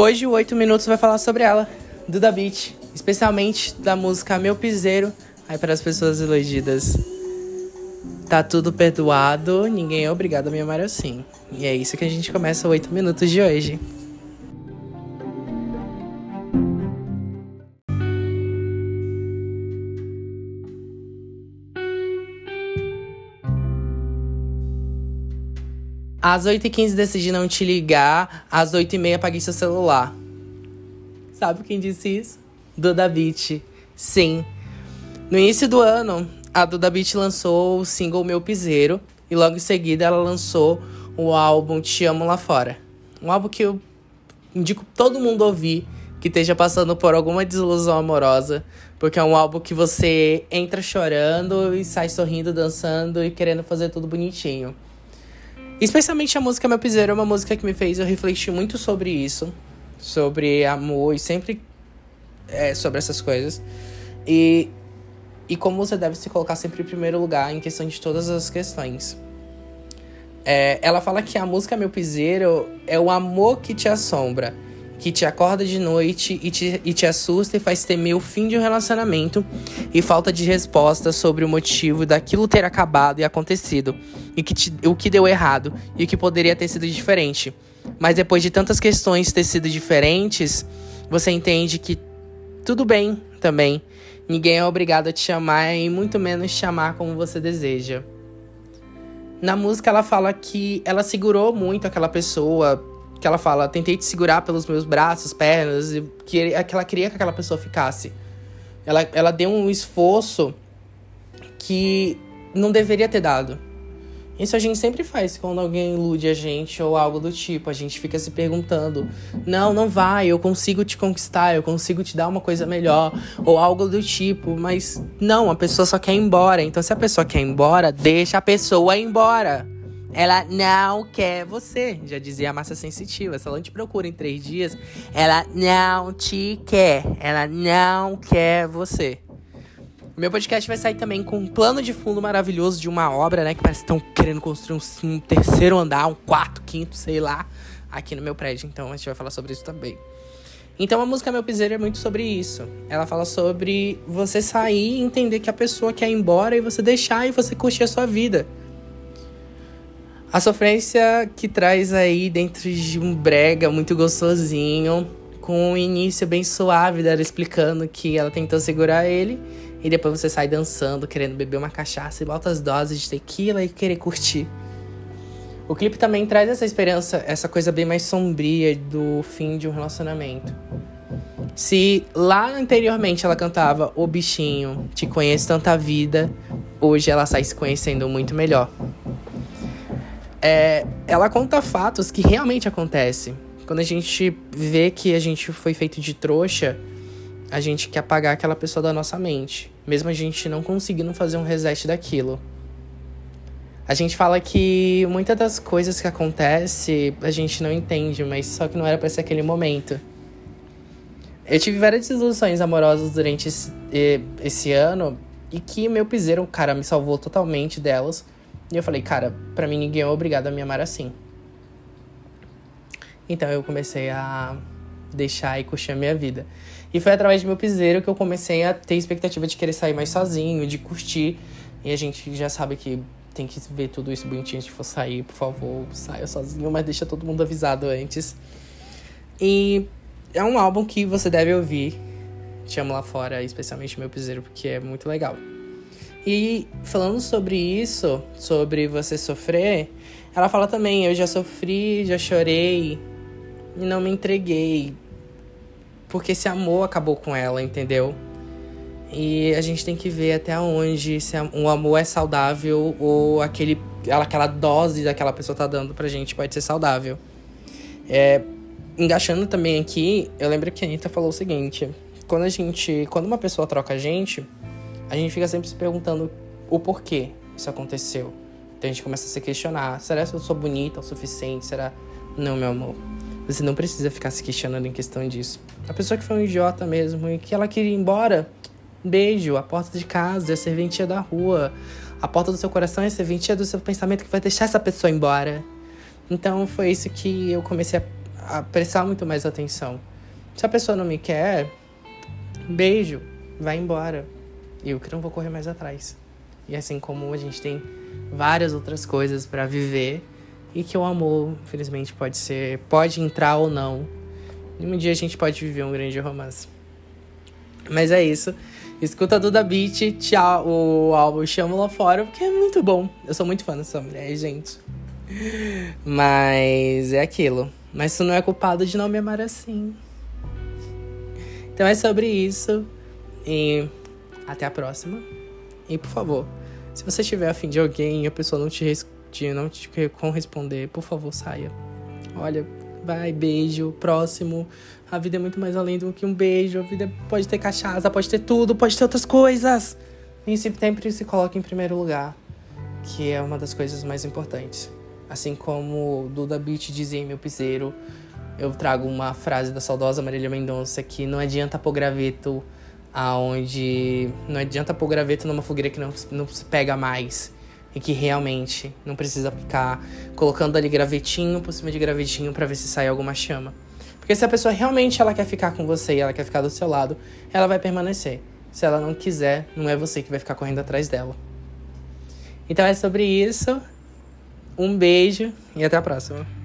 Hoje o 8 Minutos vai falar sobre ela, Duda Beat, especialmente da música Meu Piseiro, aí para as pessoas iludidas. Tá tudo perdoado, ninguém é obrigado a me amar assim. E é isso que a gente começa o 8 Minutos de hoje. Às 8h15 decidi não te ligar, às 8h30 apaguei seu celular. Sabe quem disse isso? Duda Beat. Sim. No início do ano, a Duda Beat lançou o single Meu Piseiro e logo em seguida ela lançou o álbum Te Amo Lá Fora. Um álbum que eu indico todo mundo ouvir que esteja passando por alguma desilusão amorosa, porque é um álbum que você entra chorando e sai sorrindo, dançando e querendo fazer tudo bonitinho. Especialmente a música Meu Piseiro é uma música que me fez eu refletir muito sobre isso, sobre amor e sempre é, sobre essas coisas. E, e como você deve se colocar sempre em primeiro lugar em questão de todas as questões. É, ela fala que a música Meu Piseiro é o amor que te assombra que te acorda de noite e te, e te assusta e faz temer o fim de um relacionamento e falta de resposta sobre o motivo daquilo ter acabado e acontecido, e que te, o que deu errado e o que poderia ter sido diferente. Mas depois de tantas questões ter sido diferentes, você entende que tudo bem também. Ninguém é obrigado a te chamar e muito menos chamar como você deseja. Na música ela fala que ela segurou muito aquela pessoa que ela fala, tentei te segurar pelos meus braços, pernas, e que, que ela queria que aquela pessoa ficasse. Ela, ela deu um esforço que não deveria ter dado. Isso a gente sempre faz quando alguém ilude a gente ou algo do tipo. A gente fica se perguntando: não, não vai, eu consigo te conquistar, eu consigo te dar uma coisa melhor, ou algo do tipo. Mas não, a pessoa só quer ir embora. Então, se a pessoa quer ir embora, deixa a pessoa ir embora. Ela não quer você, já dizia a massa sensitiva. Se ela não te procura em três dias, ela não te quer. Ela não quer você. Meu podcast vai sair também com um plano de fundo maravilhoso de uma obra, né? Que parece que estão querendo construir um, um, terceiro andar, um quarto, quinto, sei lá, aqui no meu prédio. Então a gente vai falar sobre isso também. Então a música Meu Piseiro é muito sobre isso. Ela fala sobre você sair e entender que a pessoa quer ir embora e você deixar e você curtir a sua vida. A sofrência que traz aí dentro de um brega muito gostosinho, com um início bem suave dela explicando que ela tentou segurar ele, e depois você sai dançando, querendo beber uma cachaça e altas doses de tequila e querer curtir. O clipe também traz essa esperança, essa coisa bem mais sombria do fim de um relacionamento. Se lá anteriormente ela cantava O Bichinho, Te Conheço Tanta Vida, hoje ela sai se conhecendo muito melhor é, ela conta fatos que realmente acontecem. Quando a gente vê que a gente foi feito de trouxa, a gente quer apagar aquela pessoa da nossa mente, mesmo a gente não conseguindo fazer um reset daquilo. A gente fala que muitas das coisas que acontecem a gente não entende, mas só que não era para ser aquele momento. Eu tive várias desilusões amorosas durante esse, esse ano e que meu piseiro, cara, me salvou totalmente delas. E eu falei, cara, para mim ninguém é obrigado a me amar assim. Então eu comecei a deixar e curtir a minha vida. E foi através do meu piseiro que eu comecei a ter expectativa de querer sair mais sozinho, de curtir. E a gente já sabe que tem que ver tudo isso bonitinho se for sair, por favor, saia sozinho, mas deixa todo mundo avisado antes. E é um álbum que você deve ouvir. Te amo lá fora, especialmente meu piseiro, porque é muito legal. E falando sobre isso, sobre você sofrer, ela fala também: eu já sofri, já chorei e não me entreguei. Porque esse amor acabou com ela, entendeu? E a gente tem que ver até onde se um amor é saudável ou aquele, aquela dose daquela pessoa tá dando pra gente pode ser saudável. É, engaixando também aqui, eu lembro que a Anitta falou o seguinte: quando a gente. Quando uma pessoa troca a gente, a gente fica sempre se perguntando o porquê isso aconteceu. Então a gente começa a se questionar: será que eu sou bonita o suficiente? Será? Não, meu amor. Você não precisa ficar se questionando em questão disso. A pessoa que foi um idiota mesmo e que ela queria ir embora, beijo, a porta de casa a serventia da rua. A porta do seu coração é a serventia do seu pensamento que vai deixar essa pessoa embora. Então foi isso que eu comecei a, prestar muito mais atenção. Se a pessoa não me quer, beijo, vai embora. Eu que não vou correr mais atrás. E assim como a gente tem várias outras coisas para viver e que o amor, infelizmente, pode ser, pode entrar ou não. E um dia a gente pode viver um grande romance. Mas é isso. Escuta Duda Beat, tchau, o álbum Chamo Lá Fora, porque é muito bom. Eu sou muito fã dessa mulher, gente. Mas é aquilo. Mas tu não é culpado de não me amar assim. Então é sobre isso. E até a próxima. E por favor, se você estiver afim de alguém e a pessoa não te, não te corresponder, por favor, saia. Olha, vai, beijo, próximo. A vida é muito mais além do que um beijo. A vida pode ter cachaça, pode ter tudo, pode ter outras coisas. E sempre se coloque em primeiro lugar, que é uma das coisas mais importantes. Assim como Duda Beat dizia em meu piseiro, eu trago uma frase da saudosa Marília Mendonça que não adianta pôr graveto aonde não adianta pôr graveto numa fogueira que não, não se pega mais e que realmente não precisa ficar colocando ali gravetinho por cima de gravetinho para ver se sai alguma chama. Porque se a pessoa realmente ela quer ficar com você e ela quer ficar do seu lado, ela vai permanecer. Se ela não quiser, não é você que vai ficar correndo atrás dela. Então é sobre isso. Um beijo e até a próxima.